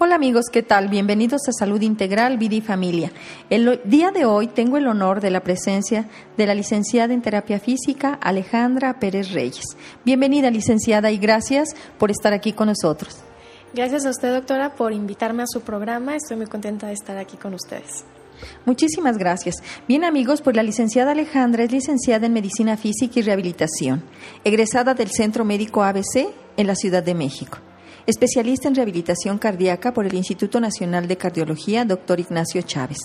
Hola amigos, ¿qué tal? Bienvenidos a Salud Integral, Vida y Familia. El día de hoy tengo el honor de la presencia de la licenciada en Terapia Física, Alejandra Pérez Reyes. Bienvenida, licenciada, y gracias por estar aquí con nosotros. Gracias a usted, doctora, por invitarme a su programa. Estoy muy contenta de estar aquí con ustedes. Muchísimas gracias. Bien amigos, pues la licenciada Alejandra es licenciada en Medicina Física y Rehabilitación, egresada del Centro Médico ABC en la Ciudad de México especialista en rehabilitación cardíaca por el Instituto Nacional de Cardiología, doctor Ignacio Chávez.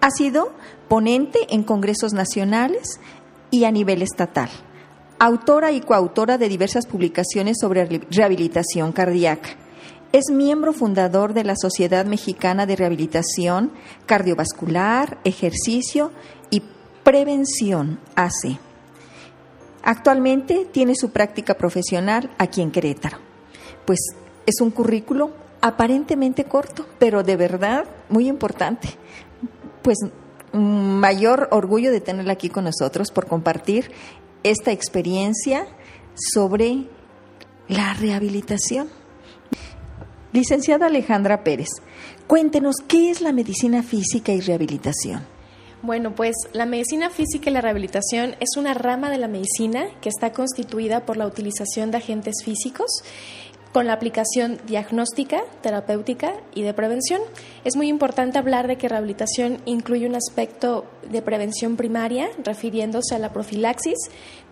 Ha sido ponente en congresos nacionales y a nivel estatal. Autora y coautora de diversas publicaciones sobre rehabilitación cardíaca. Es miembro fundador de la Sociedad Mexicana de Rehabilitación Cardiovascular, Ejercicio y Prevención AC. Actualmente tiene su práctica profesional aquí en Querétaro. Pues es un currículo aparentemente corto, pero de verdad muy importante. Pues mayor orgullo de tenerla aquí con nosotros por compartir esta experiencia sobre la rehabilitación. Licenciada Alejandra Pérez, cuéntenos qué es la medicina física y rehabilitación. Bueno, pues la medicina física y la rehabilitación es una rama de la medicina que está constituida por la utilización de agentes físicos con la aplicación diagnóstica, terapéutica y de prevención. Es muy importante hablar de que rehabilitación incluye un aspecto de prevención primaria, refiriéndose a la profilaxis,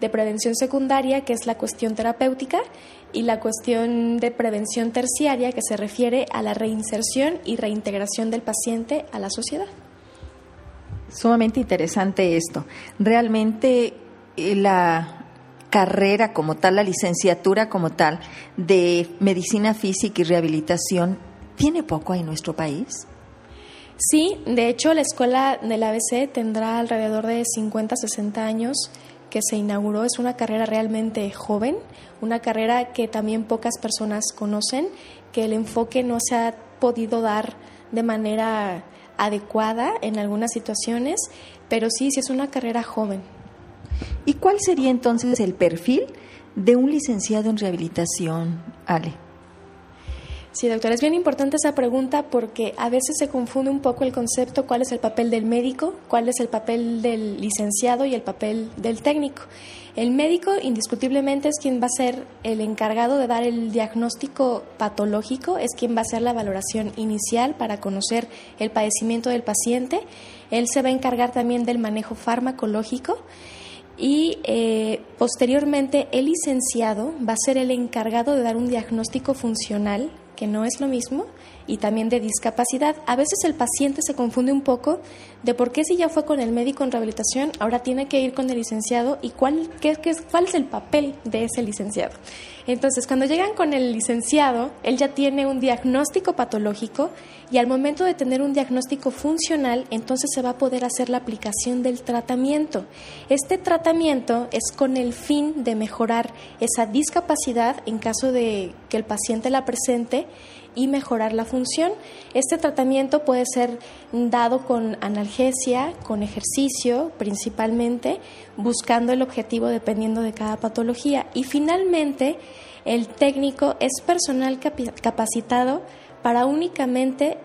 de prevención secundaria, que es la cuestión terapéutica, y la cuestión de prevención terciaria, que se refiere a la reinserción y reintegración del paciente a la sociedad. Sumamente interesante esto. Realmente eh, la carrera como tal, la licenciatura como tal de medicina física y rehabilitación, tiene poco en nuestro país? Sí, de hecho la escuela del ABC tendrá alrededor de 50, 60 años que se inauguró. Es una carrera realmente joven, una carrera que también pocas personas conocen, que el enfoque no se ha podido dar de manera adecuada en algunas situaciones, pero sí, sí es una carrera joven. ¿Y cuál sería entonces el perfil de un licenciado en rehabilitación, Ale? Sí, doctora, es bien importante esa pregunta porque a veces se confunde un poco el concepto cuál es el papel del médico, cuál es el papel del licenciado y el papel del técnico. El médico indiscutiblemente es quien va a ser el encargado de dar el diagnóstico patológico, es quien va a hacer la valoración inicial para conocer el padecimiento del paciente. Él se va a encargar también del manejo farmacológico y eh, posteriormente el licenciado va a ser el encargado de dar un diagnóstico funcional, que no es lo mismo, y también de discapacidad. A veces el paciente se confunde un poco de por qué si ya fue con el médico en rehabilitación, ahora tiene que ir con el licenciado y cuál, qué, qué, cuál es el papel de ese licenciado. Entonces, cuando llegan con el licenciado, él ya tiene un diagnóstico patológico y al momento de tener un diagnóstico funcional, entonces se va a poder hacer la aplicación del tratamiento. Este tratamiento es con el fin de mejorar esa discapacidad en caso de que el paciente la presente y mejorar la función. Este tratamiento puede ser dado con analgesia, con ejercicio principalmente, buscando el objetivo dependiendo de cada patología. Y finalmente, el técnico es personal capacitado para únicamente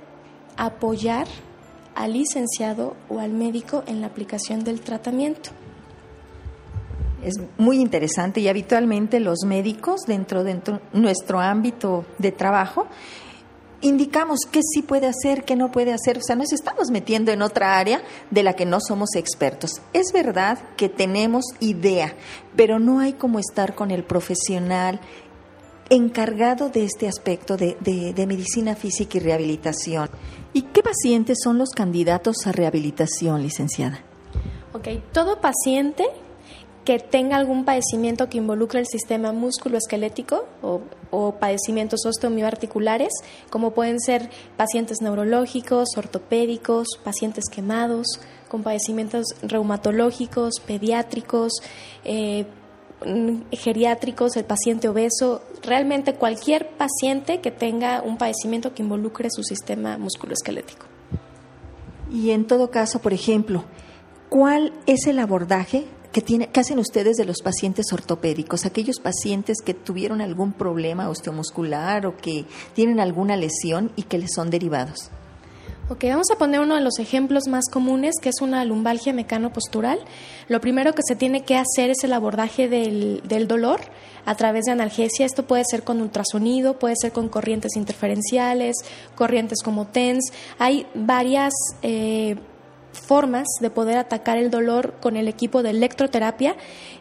apoyar al licenciado o al médico en la aplicación del tratamiento. Es muy interesante y habitualmente los médicos dentro de nuestro ámbito de trabajo indicamos qué sí puede hacer, qué no puede hacer. O sea, nos estamos metiendo en otra área de la que no somos expertos. Es verdad que tenemos idea, pero no hay como estar con el profesional encargado de este aspecto de, de medicina física y rehabilitación. ¿Y qué pacientes son los candidatos a rehabilitación, licenciada? Ok, todo paciente que tenga algún padecimiento que involucre el sistema músculo-esquelético o, o, padecimientos osteomioarticulares, como pueden ser pacientes neurológicos, ortopédicos, pacientes quemados, con padecimientos reumatológicos, pediátricos, eh, geriátricos, el paciente obeso, realmente cualquier paciente que tenga un padecimiento que involucre su sistema musculoesquelético. Y en todo caso, por ejemplo, ¿cuál es el abordaje ¿qué hacen ustedes de los pacientes ortopédicos? Aquellos pacientes que tuvieron algún problema osteomuscular o que tienen alguna lesión y que les son derivados. Ok, vamos a poner uno de los ejemplos más comunes, que es una lumbalgia mecanopostural. Lo primero que se tiene que hacer es el abordaje del, del dolor a través de analgesia. Esto puede ser con ultrasonido, puede ser con corrientes interferenciales, corrientes como TENS. Hay varias eh, formas de poder atacar el dolor con el equipo de electroterapia.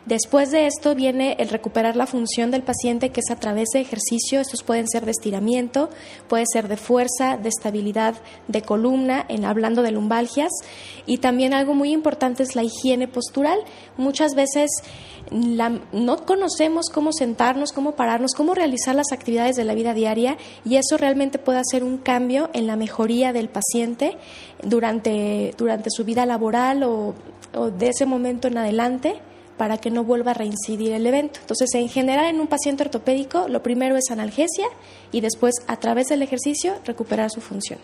Después de esto viene el recuperar la función del paciente, que es a través de ejercicio. Estos pueden ser de estiramiento, puede ser de fuerza, de estabilidad de columna, en hablando de lumbalgias. Y también algo muy importante es la higiene postural. Muchas veces no conocemos cómo sentarnos, cómo pararnos, cómo realizar las actividades de la vida diaria y eso realmente puede hacer un cambio en la mejoría del paciente durante, durante su vida laboral o, o de ese momento en adelante para que no vuelva a reincidir el evento. Entonces, en general, en un paciente ortopédico, lo primero es analgesia y después, a través del ejercicio, recuperar su función.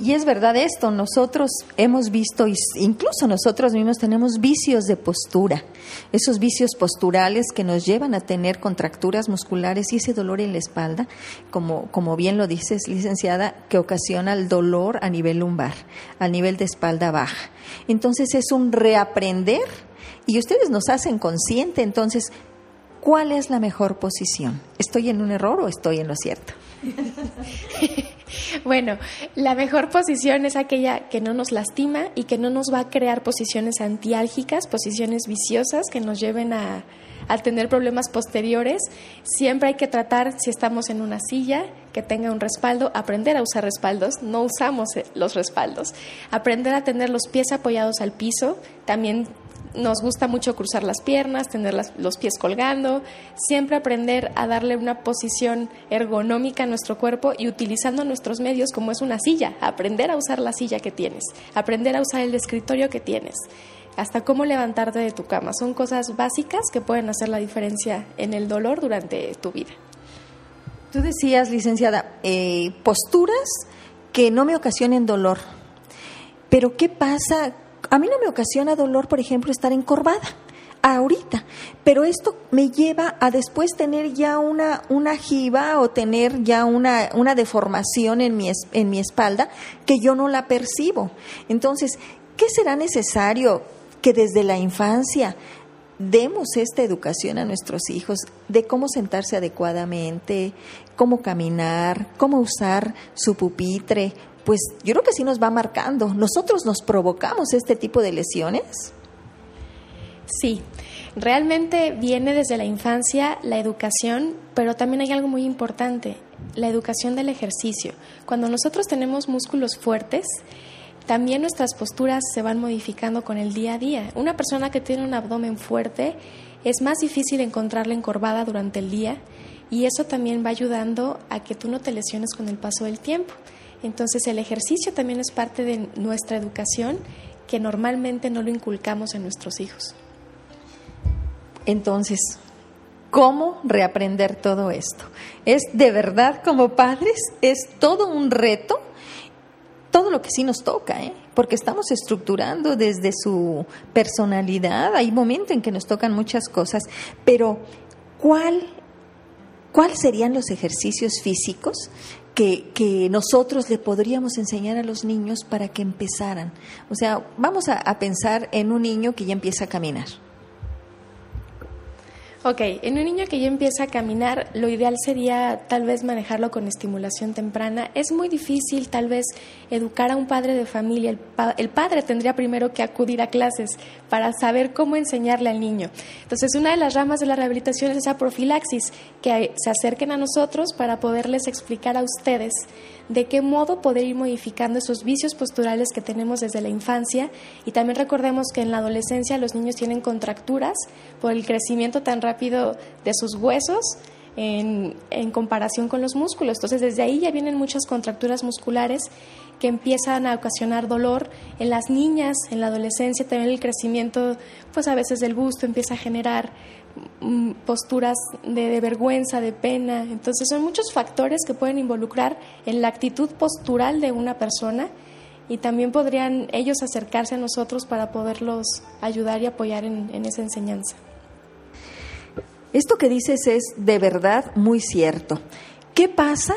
Y es verdad esto, nosotros hemos visto, incluso nosotros mismos tenemos vicios de postura, esos vicios posturales que nos llevan a tener contracturas musculares y ese dolor en la espalda, como, como bien lo dices, licenciada, que ocasiona el dolor a nivel lumbar, a nivel de espalda baja. Entonces es un reaprender y ustedes nos hacen consciente, entonces, ¿cuál es la mejor posición? ¿Estoy en un error o estoy en lo cierto? Bueno, la mejor posición es aquella que no nos lastima y que no nos va a crear posiciones antiálgicas, posiciones viciosas que nos lleven a, tener problemas posteriores. Siempre hay que tratar, si estamos en una silla, que tenga un respaldo, aprender a usar respaldos, no usamos eh, los respaldos, aprender a tener los pies apoyados al piso, también nos gusta mucho cruzar las piernas, tener los pies colgando, siempre aprender a darle una posición ergonómica a nuestro cuerpo y utilizando nuestros medios como es una silla, aprender a usar la silla que tienes, aprender a usar el escritorio que tienes, hasta cómo levantarte de tu cama. Son cosas básicas que pueden hacer la diferencia en el dolor durante tu vida. Tú decías, licenciada, eh, posturas que no me ocasionen dolor. Pero ¿qué pasa a mí no me ocasiona dolor, por ejemplo, estar encorvada ahorita, pero esto me lleva a después tener ya una, una jiba o tener ya una, una deformación en mi, en mi espalda que yo no la percibo. Entonces, ¿qué será necesario que desde la infancia demos esta educación a nuestros hijos de cómo sentarse adecuadamente, cómo caminar, cómo usar su pupitre, pues yo creo que sí nos va marcando. ¿Nosotros nos provocamos este tipo de lesiones? Sí, realmente viene desde la infancia la educación, pero también hay algo muy importante, la educación del ejercicio. Cuando nosotros tenemos músculos fuertes, también nuestras posturas se van modificando con el día a día. Una persona que tiene un abdomen fuerte es más difícil encontrarla encorvada durante el día y eso también va ayudando a que tú no te lesiones con el paso del tiempo. Entonces el ejercicio también es parte de nuestra educación que normalmente no lo inculcamos en nuestros hijos. Entonces, ¿cómo reaprender todo esto? Es de verdad como padres, es todo un reto, todo lo que sí nos toca, ¿eh? porque estamos estructurando desde su personalidad, hay momentos en que nos tocan muchas cosas, pero ¿cuál, ¿cuáles serían los ejercicios físicos que, nosotros le podríamos enseñar a los niños para que empezaran. O sea, vamos a, a pensar en un niño que ya empieza a caminar. Ok, en un niño que ya empieza a caminar, lo ideal sería tal vez manejarlo con estimulación temprana. Es muy difícil tal vez educar a un padre de familia. El, padre tendría primero que acudir a clases para saber cómo enseñarle al niño. Entonces, una de las ramas de la rehabilitación es esa profilaxis, que se acerquen a nosotros para poderles explicar a ustedes de qué modo poder ir modificando esos vicios posturales que tenemos desde la infancia y también recordemos que en la adolescencia los niños tienen contracturas por el crecimiento tan rápido de sus huesos en, en, comparación con los músculos. Entonces, desde ahí ya vienen muchas contracturas musculares que empiezan a ocasionar dolor en las niñas, en la adolescencia, también el crecimiento, pues a veces del busto empieza a generar Mm, posturas de, vergüenza, de pena. Entonces son muchos factores que pueden involucrar en la actitud postural de una persona y también podrían ellos acercarse a nosotros para poderlos ayudar y apoyar en esa enseñanza. Esto que dices es de verdad muy cierto. ¿Qué pasa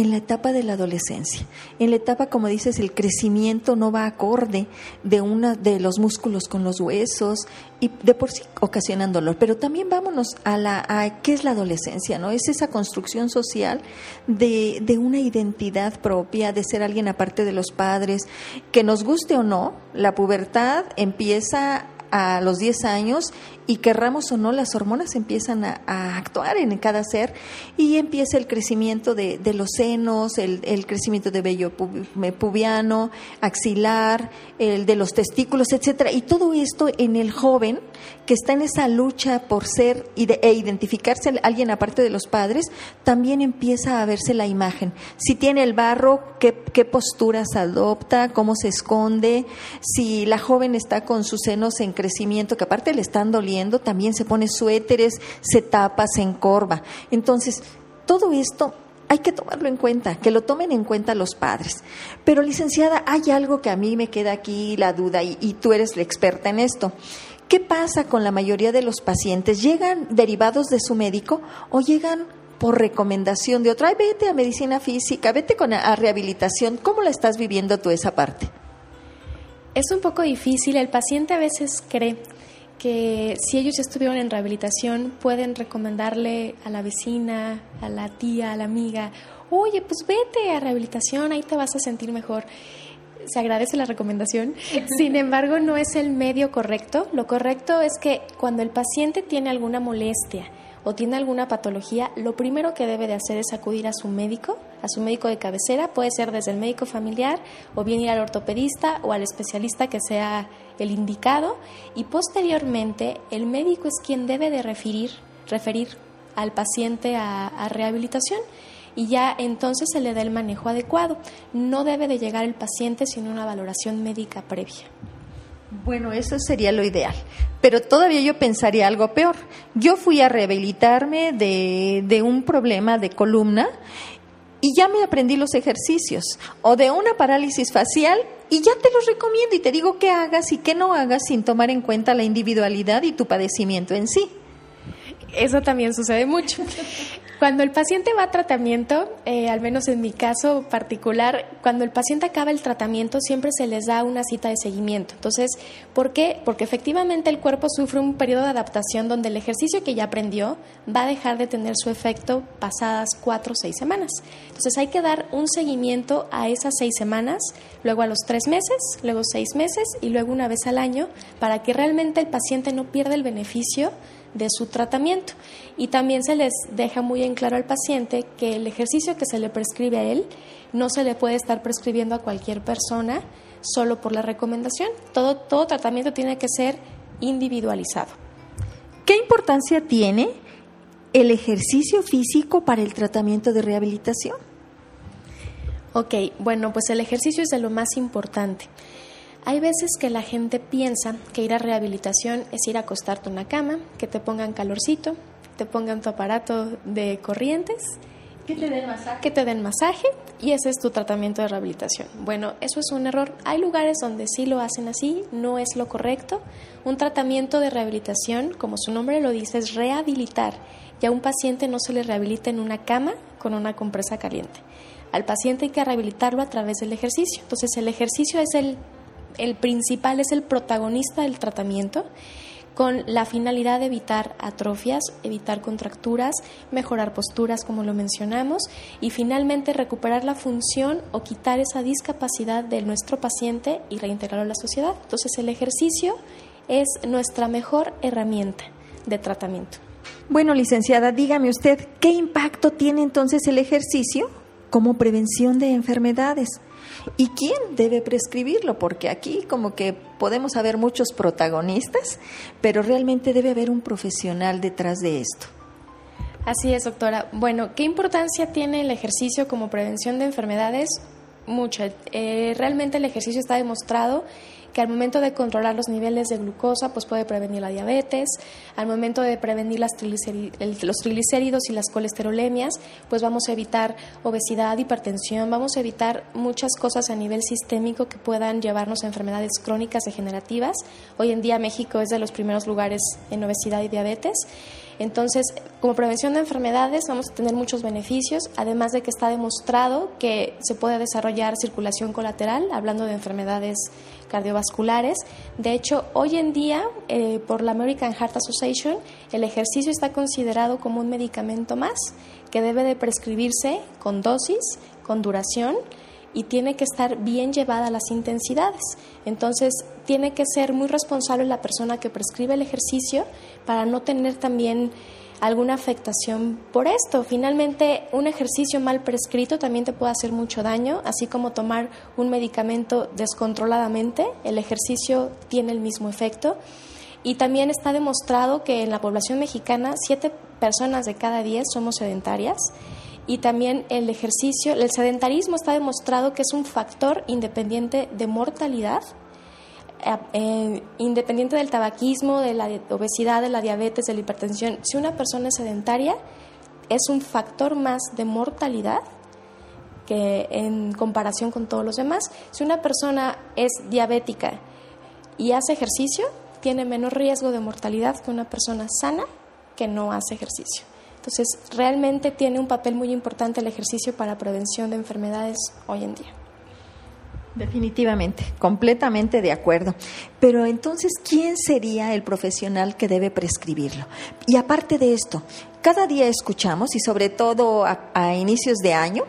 en la etapa de la adolescencia. En la etapa, como dices, el crecimiento no va acorde de una de los músculos con los huesos y de por sí ocasionan dolor. Pero también vámonos a la a qué es la adolescencia, ¿no? Es esa construcción social de, de una identidad propia, de ser alguien aparte de los padres, que nos guste o no, la pubertad empieza a los 10 años y querramos o no, las hormonas empiezan a, actuar en cada ser y empieza el crecimiento de, los senos, el, crecimiento de vello pubiano, axilar, el de los testículos, etcétera. Y todo esto en el joven que está en esa lucha por ser e identificarse alguien aparte de los padres, también empieza a verse la imagen. Si tiene el barro, qué, qué posturas adopta, cómo se esconde, si la joven está con sus senos en crecimiento, que aparte le están doliendo, también se pone suéteres, se tapa, se encorva. Entonces, todo esto hay que tomarlo en cuenta, que lo tomen en cuenta los padres. Pero, licenciada, hay algo que a mí me queda aquí la duda y, y tú eres la experta en esto. ¿Qué pasa con la mayoría de los pacientes? ¿Llegan derivados de su médico o llegan por recomendación de otro? Ay, vete a medicina física, vete con a rehabilitación. ¿Cómo la estás viviendo tú esa parte? Es un poco difícil. El paciente a veces cree que si ellos estuvieron en rehabilitación pueden recomendarle a la vecina, a la tía, a la amiga, oye, pues vete a rehabilitación, ahí te vas a sentir mejor. Se agradece la recomendación, sin embargo no es el medio correcto. Lo correcto es que cuando el paciente tiene alguna molestia, o tiene alguna patología, lo primero que debe de hacer es acudir a su médico, a su médico de cabecera, puede ser desde el médico familiar o bien ir al ortopedista o al especialista que sea el indicado. Y posteriormente el médico es quien debe de referir, referir al paciente a, a rehabilitación y ya entonces se le da el manejo adecuado. No debe de llegar el paciente sin una valoración médica previa. Bueno, eso sería lo ideal. Pero todavía yo pensaría algo peor. Yo fui a rehabilitarme de, de un problema de columna y ya me aprendí los ejercicios o de una parálisis facial y ya te los recomiendo y te digo qué hagas y qué no hagas sin tomar en cuenta la individualidad y tu padecimiento en sí. Eso también sucede mucho. Cuando el paciente va a tratamiento, eh, al menos en mi caso particular, cuando el paciente acaba el tratamiento siempre se les da una cita de seguimiento. Entonces, ¿por qué? Porque efectivamente el cuerpo sufre un periodo de adaptación donde el ejercicio que ya aprendió va a dejar de tener su efecto pasadas cuatro o seis semanas. Entonces hay que dar un seguimiento a esas seis semanas, luego a los tres meses, luego seis meses y luego una vez al año para que realmente el paciente no pierda el beneficio de su tratamiento. Y también se les deja muy en claro al paciente que el ejercicio que se le prescribe a él no se le puede estar prescribiendo a cualquier persona solo por la recomendación. Todo, todo tratamiento tiene que ser individualizado. ¿Qué importancia tiene el ejercicio físico para el tratamiento de rehabilitación? Ok, bueno, pues el ejercicio es de lo más importante. Hay veces que la gente piensa que ir a rehabilitación es ir a acostarte en una cama, que te pongan calorcito, te pongan tu aparato de corrientes, que te den masaje. Que te den masaje y ese es tu tratamiento de rehabilitación. Bueno, eso es un error. Hay lugares donde sí lo hacen así, no es lo correcto. Un tratamiento de rehabilitación, como su nombre lo dice, es rehabilitar. Y a un paciente no se le rehabilita en una cama con una compresa caliente. Al paciente hay que rehabilitarlo a través del ejercicio. Entonces el ejercicio es el el principal es el protagonista del tratamiento con la finalidad de evitar atrofias, evitar contracturas, mejorar posturas, como lo mencionamos, y finalmente recuperar la función o quitar esa discapacidad de nuestro paciente y reintegrarlo a la sociedad. Entonces el ejercicio es nuestra mejor herramienta de tratamiento. Bueno, licenciada, dígame usted, ¿qué impacto tiene entonces el ejercicio como prevención de enfermedades? ¿Y quién debe prescribirlo? Porque aquí como que podemos haber muchos protagonistas, pero realmente debe haber un profesional detrás de esto. Así es, doctora. Bueno, ¿qué importancia tiene el ejercicio como prevención de enfermedades? Mucha. Eh, realmente el ejercicio está demostrado que al momento de controlar los niveles de glucosa, pues puede prevenir la diabetes, al momento de prevenir las los triglicéridos y las colesterolemias, pues vamos a evitar obesidad, hipertensión, vamos a evitar muchas cosas a nivel sistémico que puedan llevarnos a enfermedades crónicas degenerativas. Hoy en día México es de los primeros lugares en obesidad y diabetes. Entonces, como prevención de enfermedades vamos a tener muchos beneficios, además de que está demostrado que se puede desarrollar circulación colateral, hablando de enfermedades cardiovasculares. De hecho, hoy en día, eh, por la American Heart Association, el ejercicio está considerado como un medicamento más que debe de prescribirse con dosis, con duración y tiene que estar bien llevada a las intensidades. Entonces, tiene que ser muy responsable la persona que prescribe el ejercicio para no tener también alguna afectación por esto. Finalmente, un ejercicio mal prescrito también te puede hacer mucho daño, así como tomar un medicamento descontroladamente, el ejercicio tiene el mismo efecto. Y también está demostrado que en la población mexicana, siete personas de cada diez somos sedentarias y también el ejercicio, el sedentarismo está demostrado que es un factor independiente de mortalidad, eh, eh, independiente del tabaquismo, de la obesidad, de la diabetes, de la hipertensión. Si una persona es sedentaria, es un factor más de mortalidad que en comparación con todos los demás. Si una persona es diabética y hace ejercicio, tiene menos riesgo de mortalidad que una persona sana que no hace ejercicio. Entonces, realmente tiene un papel muy importante el ejercicio para prevención de enfermedades hoy en día. Definitivamente, completamente de acuerdo. Pero entonces, ¿quién sería el profesional que debe prescribirlo? Y aparte de esto, cada día escuchamos, y sobre todo a, inicios de año,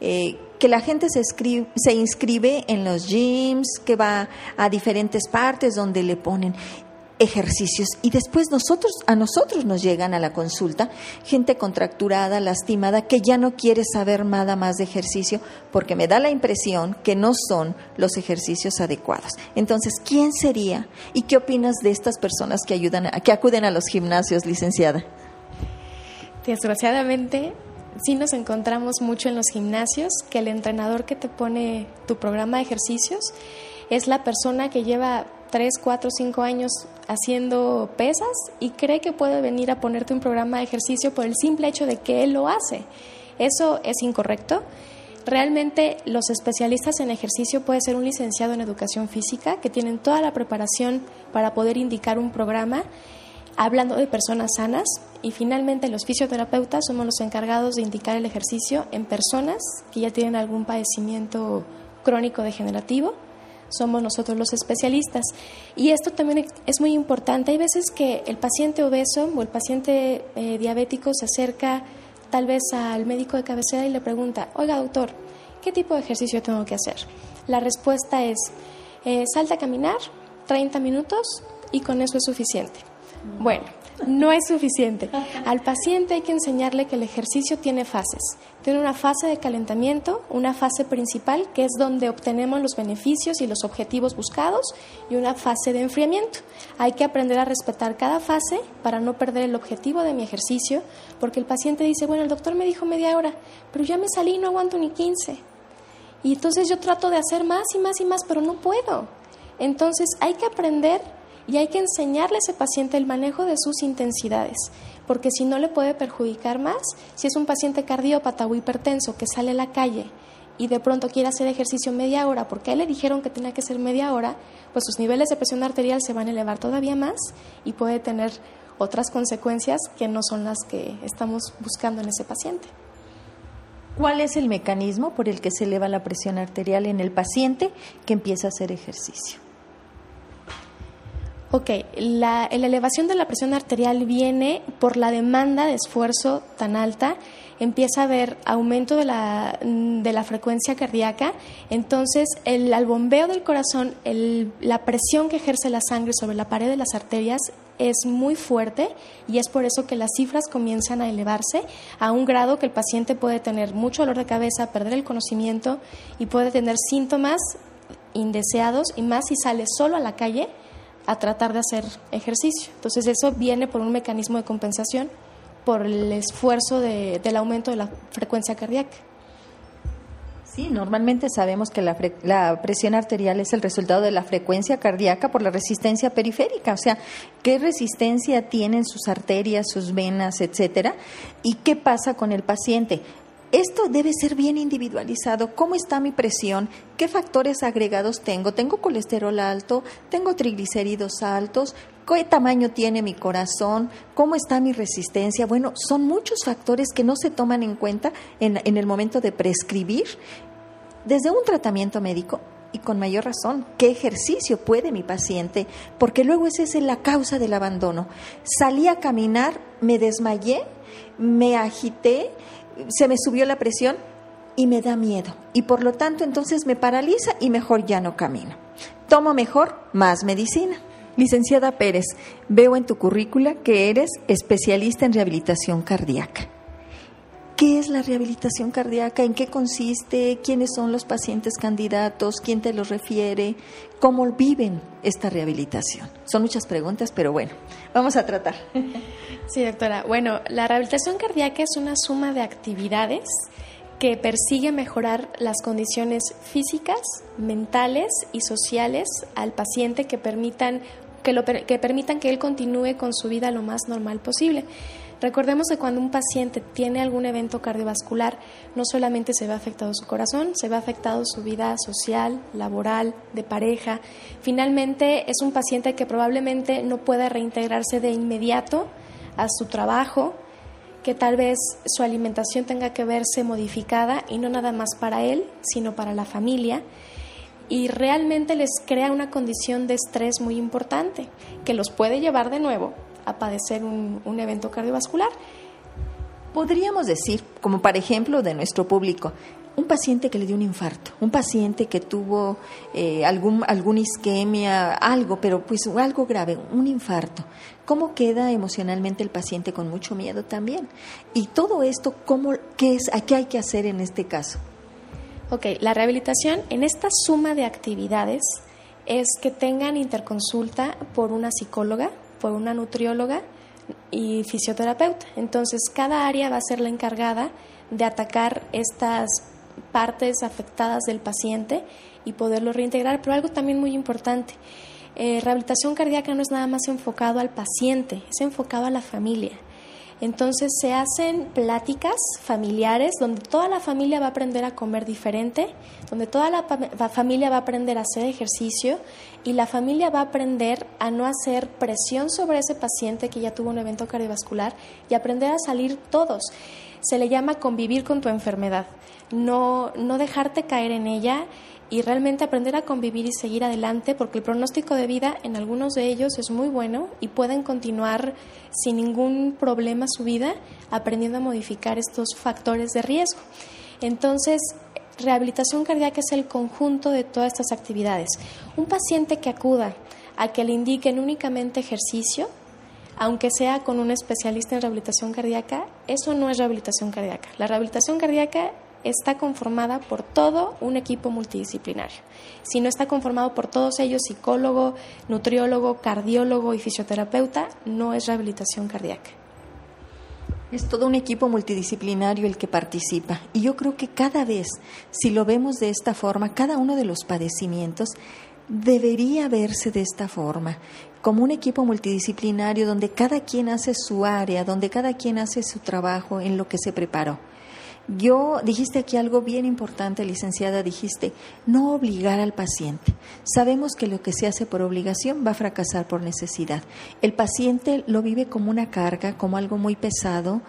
eh, que la gente se, se inscribe en los gyms, que va a diferentes partes donde le ponen ejercicios y después nosotros a nosotros nos llegan a la consulta gente contracturada, lastimada que ya no quiere saber nada más de ejercicio porque me da la impresión que no son los ejercicios adecuados. Entonces, ¿quién sería y qué opinas de estas personas que ayudan que acuden a los gimnasios, licenciada? Desgraciadamente sí nos encontramos mucho en los gimnasios que el entrenador que te pone tu programa de ejercicios es la persona que lleva 3, 4, 5 años haciendo pesas y cree que puede venir a ponerte un programa de ejercicio por el simple hecho de que él lo hace. Eso es incorrecto. Realmente los especialistas en ejercicio puede ser un licenciado en educación física que tienen toda la preparación para poder indicar un programa hablando de personas sanas y finalmente los fisioterapeutas somos los encargados de indicar el ejercicio en personas que ya tienen algún padecimiento crónico degenerativo somos nosotros los especialistas. Y esto también es muy importante. Hay veces que el paciente obeso o el paciente eh, diabético se acerca tal vez al médico de cabecera y le pregunta, oiga doctor, ¿qué tipo de ejercicio tengo que hacer? La respuesta es, eh, salta a caminar 30 minutos y con eso es suficiente. Bueno, no es suficiente. Al paciente hay que enseñarle que el ejercicio tiene fases. Tiene una fase de calentamiento, una fase principal, que es donde obtenemos los beneficios y los objetivos buscados, y una fase de enfriamiento. Hay que aprender a respetar cada fase para no perder el objetivo de mi ejercicio, porque el paciente dice, bueno, el doctor me dijo media hora, pero ya me salí y no aguanto ni 15. Y entonces yo trato de hacer más y más y más, pero no puedo. Entonces hay que aprender y hay que enseñarle a ese paciente el manejo de sus intensidades, porque si no le puede perjudicar más, si es un paciente cardiópata o hipertenso que sale a la calle y de pronto quiere hacer ejercicio media hora porque a él le dijeron que tenía que ser media hora, pues sus niveles de presión arterial se van a elevar todavía más y puede tener otras consecuencias que no son las que estamos buscando en ese paciente. ¿Cuál es el mecanismo por el que se eleva la presión arterial en el paciente que empieza a hacer ejercicio? Ok, la, elevación de la presión arterial viene por la demanda de esfuerzo tan alta, empieza a haber aumento de la, de la frecuencia cardíaca, entonces el, al bombeo del corazón, la presión que ejerce la sangre sobre la pared de las arterias es muy fuerte y es por eso que las cifras comienzan a elevarse a un grado que el paciente puede tener mucho dolor de cabeza, perder el conocimiento y puede tener síntomas indeseados y más si sale solo a la calle a tratar de hacer ejercicio. Entonces eso viene por un mecanismo de compensación por el esfuerzo del aumento de la frecuencia cardíaca. Sí, normalmente sabemos que la, la, presión arterial es el resultado de la frecuencia cardíaca por la resistencia periférica, o sea, qué resistencia tienen sus arterias, sus venas, etcétera, y qué pasa con el paciente. Esto debe ser bien individualizado. ¿Cómo está mi presión? ¿Qué factores agregados tengo? ¿Tengo colesterol alto? ¿Tengo triglicéridos altos? ¿Qué tamaño tiene mi corazón? ¿Cómo está mi resistencia? Bueno, son muchos factores que no se toman en cuenta en, el momento de prescribir desde un tratamiento médico y con mayor razón, ¿qué ejercicio puede mi paciente? Porque luego esa es la causa del abandono. Salí a caminar, me desmayé, me agité, se me subió la presión y me da miedo. Y por lo tanto entonces me paraliza y mejor ya no camino. Tomo mejor más medicina. Licenciada Pérez, veo en tu currícula que eres especialista en rehabilitación cardíaca. ¿Qué es la rehabilitación cardíaca? ¿En qué consiste? ¿Quiénes son los pacientes candidatos? ¿Quién te los refiere? ¿Cómo viven esta rehabilitación? Son muchas preguntas, pero bueno, vamos a tratar. Sí, doctora. Bueno, la rehabilitación cardíaca es una suma de actividades que persigue mejorar las condiciones físicas, mentales y sociales al paciente que permitan que, lo, que permitan que él continúe con su vida lo más normal posible. Recordemos que cuando un paciente tiene algún evento cardiovascular, no solamente se ve afectado su corazón, se ve afectado su vida social, laboral, de pareja. Finalmente, es un paciente que probablemente no pueda reintegrarse de inmediato a su trabajo, que tal vez su alimentación tenga que verse modificada y no nada más para él, sino para la familia. Y realmente les crea una condición de estrés muy importante que los puede llevar de nuevo a padecer un, evento cardiovascular. Podríamos decir, como para ejemplo de nuestro público, un paciente que le dio un infarto, un paciente que tuvo eh, algún, alguna isquemia, algo, pero pues algo grave, un infarto. ¿Cómo queda emocionalmente el paciente con mucho miedo también? Y todo esto, ¿cómo, qué, es, ¿qué hay que hacer en este caso? Ok, la rehabilitación en esta suma de actividades es que tengan interconsulta por una psicóloga, por una nutrióloga y fisioterapeuta. Entonces, cada área va a ser la encargada de atacar estas partes afectadas del paciente y poderlo reintegrar. Pero algo también muy importante, eh, rehabilitación cardíaca no es nada más enfocado al paciente, es enfocado a la familia. Entonces se hacen pláticas familiares donde toda la familia va a aprender a comer diferente, donde toda la, familia va a aprender a hacer ejercicio y la familia va a aprender a no hacer presión sobre ese paciente que ya tuvo un evento cardiovascular y aprender a salir todos. Se le llama convivir con tu enfermedad, no, no dejarte caer en ella y realmente aprender a convivir y seguir adelante porque el pronóstico de vida en algunos de ellos es muy bueno y pueden continuar sin ningún problema su vida aprendiendo a modificar estos factores de riesgo. Entonces, rehabilitación cardíaca es el conjunto de todas estas actividades. Un paciente que acuda a que le indiquen únicamente ejercicio, aunque sea con un especialista en rehabilitación cardíaca, eso no es rehabilitación cardíaca. La rehabilitación cardíaca está conformada por todo un equipo multidisciplinario. Si no está conformado por todos ellos, psicólogo, nutriólogo, cardiólogo y fisioterapeuta, no es rehabilitación cardíaca. Es todo un equipo multidisciplinario el que participa. Y yo creo que cada vez, si lo vemos de esta forma, cada uno de los padecimientos debería verse de esta forma, como un equipo multidisciplinario donde cada quien hace su área, donde cada quien hace su trabajo en lo que se preparó. Yo dijiste aquí algo bien importante, licenciada, dijiste, no obligar al paciente. Sabemos que lo que se hace por obligación va a fracasar por necesidad. El paciente lo vive como una carga, como algo muy pesado,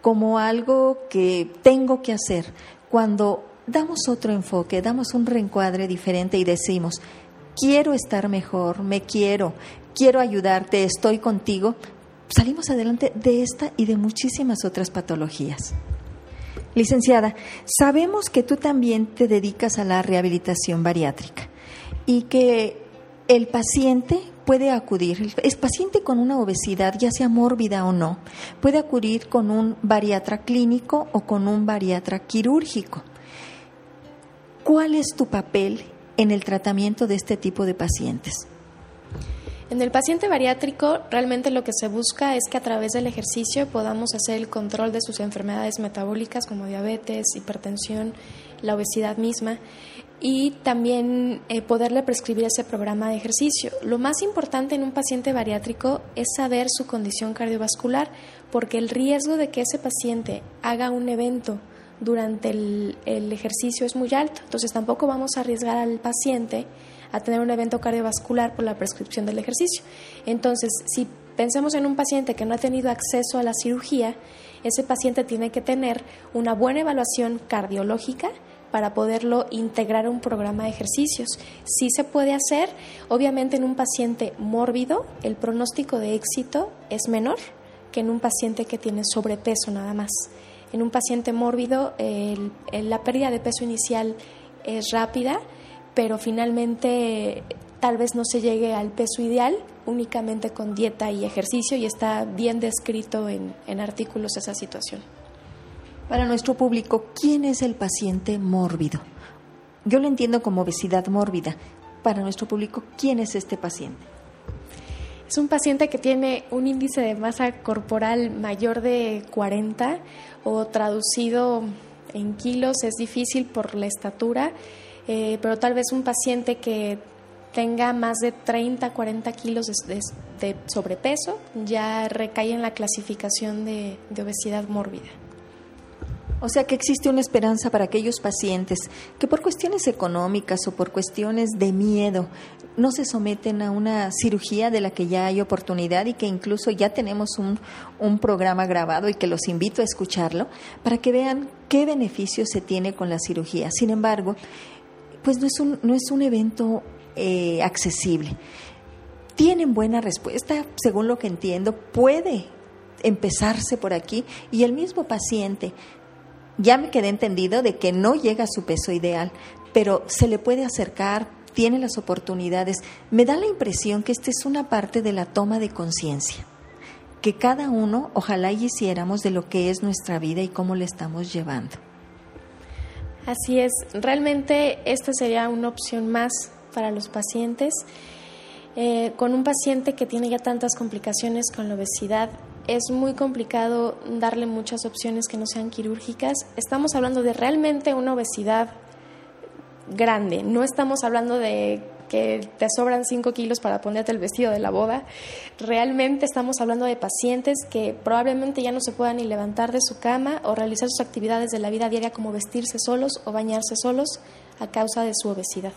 como algo que tengo que hacer. Cuando damos otro enfoque, damos un reencuadre diferente y decimos, quiero estar mejor, me quiero, quiero ayudarte, estoy contigo, salimos adelante de esta y de muchísimas otras patologías. Licenciada, sabemos que tú también te dedicas a la rehabilitación bariátrica y que el paciente puede acudir, el paciente con una obesidad, ya sea mórbida o no, puede acudir con un bariatra clínico o con un bariatra quirúrgico. ¿Cuál es tu papel en el tratamiento de este tipo de pacientes? En el paciente bariátrico realmente lo que se busca es que a través del ejercicio podamos hacer el control de sus enfermedades metabólicas como diabetes, hipertensión, la obesidad misma y también eh, poderle prescribir ese programa de ejercicio. Lo más importante en un paciente bariátrico es saber su condición cardiovascular, porque el riesgo de que ese paciente haga un evento durante el, el ejercicio es muy alto. Entonces tampoco vamos a arriesgar al paciente a tener un evento cardiovascular por la prescripción del ejercicio. Entonces, si pensamos en un paciente que no ha tenido acceso a la cirugía, ese paciente tiene que tener una buena evaluación cardiológica para poderlo integrar a un programa de ejercicios. Sí se puede hacer, obviamente en un paciente mórbido el pronóstico de éxito es menor que en un paciente que tiene sobrepeso nada más. En un paciente mórbido la pérdida de peso inicial es rápida, pero finalmente tal vez no se llegue al peso ideal únicamente con dieta y ejercicio y está bien descrito en, en artículos esa situación. Para nuestro público, ¿quién es el paciente mórbido? Yo lo entiendo como obesidad mórbida. Para nuestro público, ¿quién es este paciente? Es un paciente que tiene un índice de masa corporal mayor de 40 o traducido en kilos es difícil por la estatura, eh, pero tal vez un paciente que tenga más de 30, 40 kilos de, sobrepeso ya recae en la clasificación de obesidad mórbida. O sea que existe una esperanza para aquellos pacientes que por cuestiones económicas o por cuestiones de miedo no se someten a una cirugía de la que ya hay oportunidad y que incluso ya tenemos un, un programa grabado y que los invito a escucharlo para que vean qué beneficios se tiene con la cirugía. Sin embargo, pues no es un, no es un evento eh, accesible. Tienen buena respuesta, según lo que entiendo, puede empezarse por aquí y el mismo paciente ya me quedé entendido de que no llega a su peso ideal, pero se le puede acercar, tiene las oportunidades. Me da la impresión que esta es una parte de la toma de conciencia, que cada uno ojalá hiciéramos de lo que es nuestra vida y cómo la estamos llevando. Así es, realmente esta sería una opción más para los pacientes. Eh, con un paciente que tiene ya tantas complicaciones con la obesidad, es muy complicado darle muchas opciones que no sean quirúrgicas. Estamos hablando de realmente una obesidad grande, no estamos hablando de que te sobran 5 kilos para ponerte el vestido de la boda. Realmente estamos hablando de pacientes que probablemente ya no se puedan ni levantar de su cama o realizar sus actividades de la vida diaria como vestirse solos o bañarse solos a causa de su obesidad.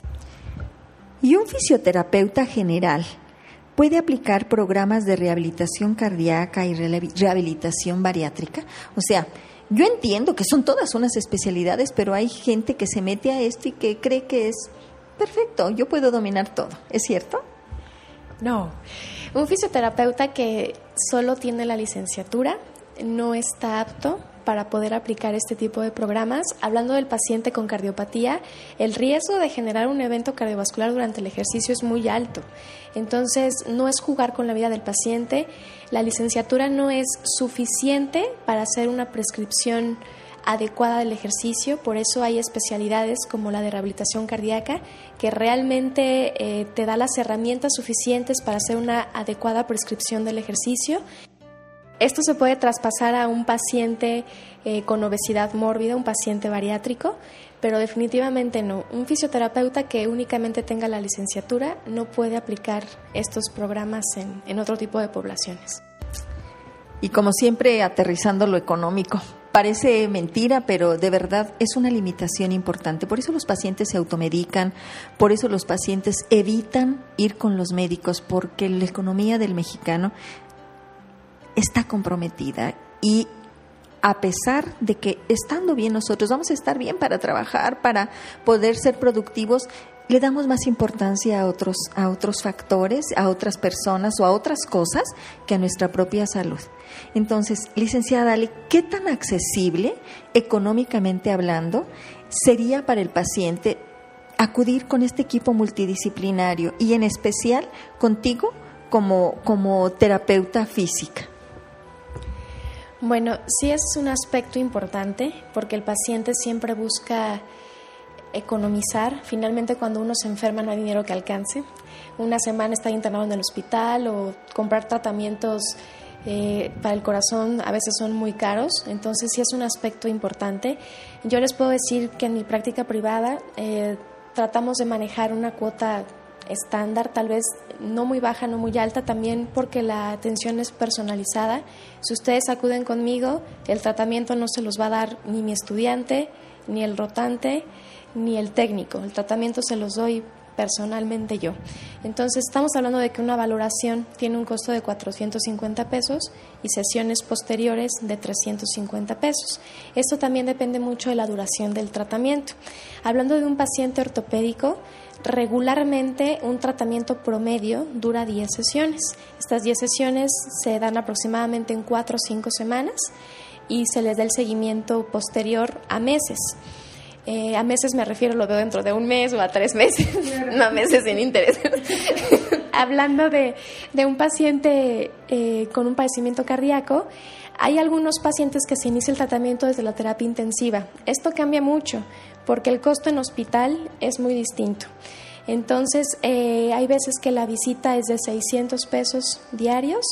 ¿Y un fisioterapeuta general puede aplicar programas de rehabilitación cardíaca y rehabilitación bariátrica. O sea, yo entiendo que son todas unas especialidades, pero hay gente que se mete a esto y que cree que es perfecto, yo puedo dominar todo. ¿Es cierto? No. Un fisioterapeuta que solo tiene la licenciatura no está apto para poder aplicar este tipo de programas. Hablando del paciente con cardiopatía, el riesgo de generar un evento cardiovascular durante el ejercicio es muy alto. Entonces, no es jugar con la vida del paciente. La licenciatura no es suficiente para hacer una prescripción adecuada del ejercicio, por eso hay especialidades como la de rehabilitación cardíaca que realmente eh, te da las herramientas suficientes para hacer una adecuada prescripción del ejercicio esto se puede traspasar a un paciente eh, con obesidad mórbida, un paciente bariátrico, pero definitivamente no. Un fisioterapeuta que únicamente tenga la licenciatura no puede aplicar estos programas en, en otro tipo de poblaciones. Y como siempre, aterrizando lo económico. Parece mentira, pero de verdad es una limitación importante. Por eso los pacientes se automedican, por eso los pacientes evitan ir con los médicos, porque la economía del mexicano está comprometida y a pesar de que estando bien nosotros vamos a estar bien para trabajar, para poder ser productivos, le damos más importancia a otros, a otros factores, a otras personas o a otras cosas que a nuestra propia salud. Entonces, licenciada Ale, ¿qué tan accesible, económicamente hablando, sería para el paciente acudir con este equipo multidisciplinario y en especial contigo como, como terapeuta física? Bueno, sí es un aspecto importante porque el paciente siempre busca economizar. Finalmente, cuando uno se enferma no hay dinero que alcance. Una semana está internado en el hospital o comprar tratamientos eh, para el corazón a veces son muy caros, entonces sí es un aspecto importante. Yo les puedo decir que en mi práctica privada eh, tratamos de manejar una cuota estándar, tal vez no muy baja, no muy alta, también porque la atención es personalizada. Si ustedes acuden conmigo, el tratamiento no se los va a dar ni mi estudiante, ni el rotante, ni el técnico. El tratamiento se los doy personalmente yo. Entonces estamos hablando de que una valoración tiene un costo de 450 pesos y sesiones posteriores de 350 pesos. Esto también depende mucho de la duración del tratamiento. Hablando de un paciente ortopédico, regularmente un tratamiento promedio dura 10 sesiones. Estas 10 sesiones se dan aproximadamente en 4 o 5 semanas y se les da el seguimiento posterior a meses. Eh, a meses me refiero, lo veo dentro de un mes o a tres meses, no a meses sin interés. Hablando de, un paciente eh, con un padecimiento cardíaco, hay algunos pacientes que se inicia el tratamiento desde la terapia intensiva. Esto cambia mucho porque el costo en hospital es muy distinto. Entonces, eh, hay veces que la visita es de 600 pesos diarios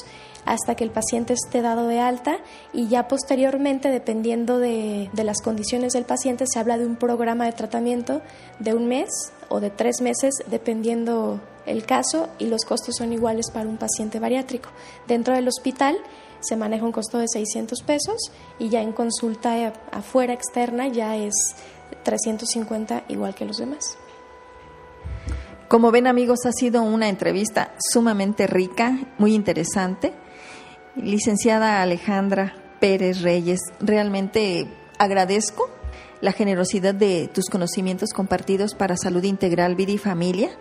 hasta que el paciente esté dado de alta y ya posteriormente, dependiendo de, las condiciones del paciente, se habla de un programa de tratamiento de un mes o de tres meses, dependiendo el caso, y los costos son iguales para un paciente bariátrico. Dentro del hospital se maneja un costo de 600 pesos y ya en consulta afuera externa ya es 350 igual que los demás. Como ven amigos, ha sido una entrevista sumamente rica, muy interesante. Licenciada Alejandra Pérez Reyes, realmente agradezco la generosidad de tus conocimientos compartidos para salud integral, vida y familia.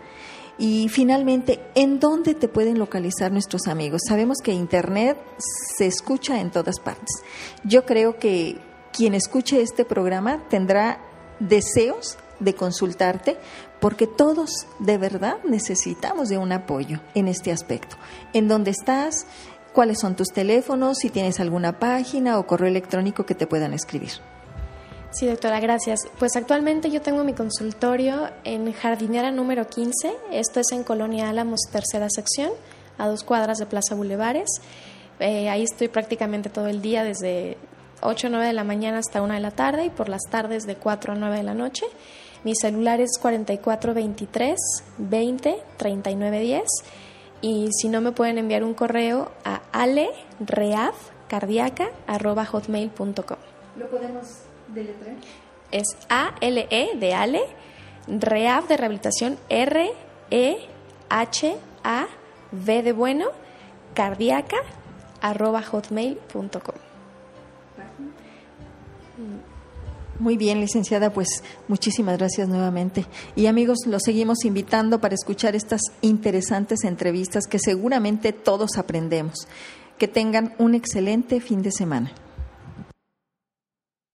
Y finalmente, ¿en dónde te pueden localizar nuestros amigos? Sabemos que Internet se escucha en todas partes. Yo creo que quien escuche este programa tendrá deseos de consultarte porque todos de verdad necesitamos de un apoyo en este aspecto. ¿En dónde estás? cuáles son tus teléfonos, si tienes alguna página o correo electrónico que te puedan escribir. Sí, doctora, gracias. Pues actualmente yo tengo mi consultorio en Jardinera número 15, esto es en Colonia Álamos, tercera sección, a dos cuadras de Plaza Bulevares. Eh, ahí estoy prácticamente todo el día, desde 8 o 9 de la mañana hasta 1 de la tarde y por las tardes de 4 a 9 de la noche. Mi celular es 4423 20 39 10 y si no me pueden enviar un correo a alereafcardiaca.hotmail.com. ¿Lo podemos deletrear? Es A-L-E de Ale, REAF de rehabilitación, R-E-H-A-V de bueno, cardíaca, arroba hotmail.com. Muy bien, licenciada, pues muchísimas gracias nuevamente. Y amigos, los seguimos invitando para escuchar estas interesantes entrevistas que seguramente todos aprendemos. Que tengan un excelente fin de semana.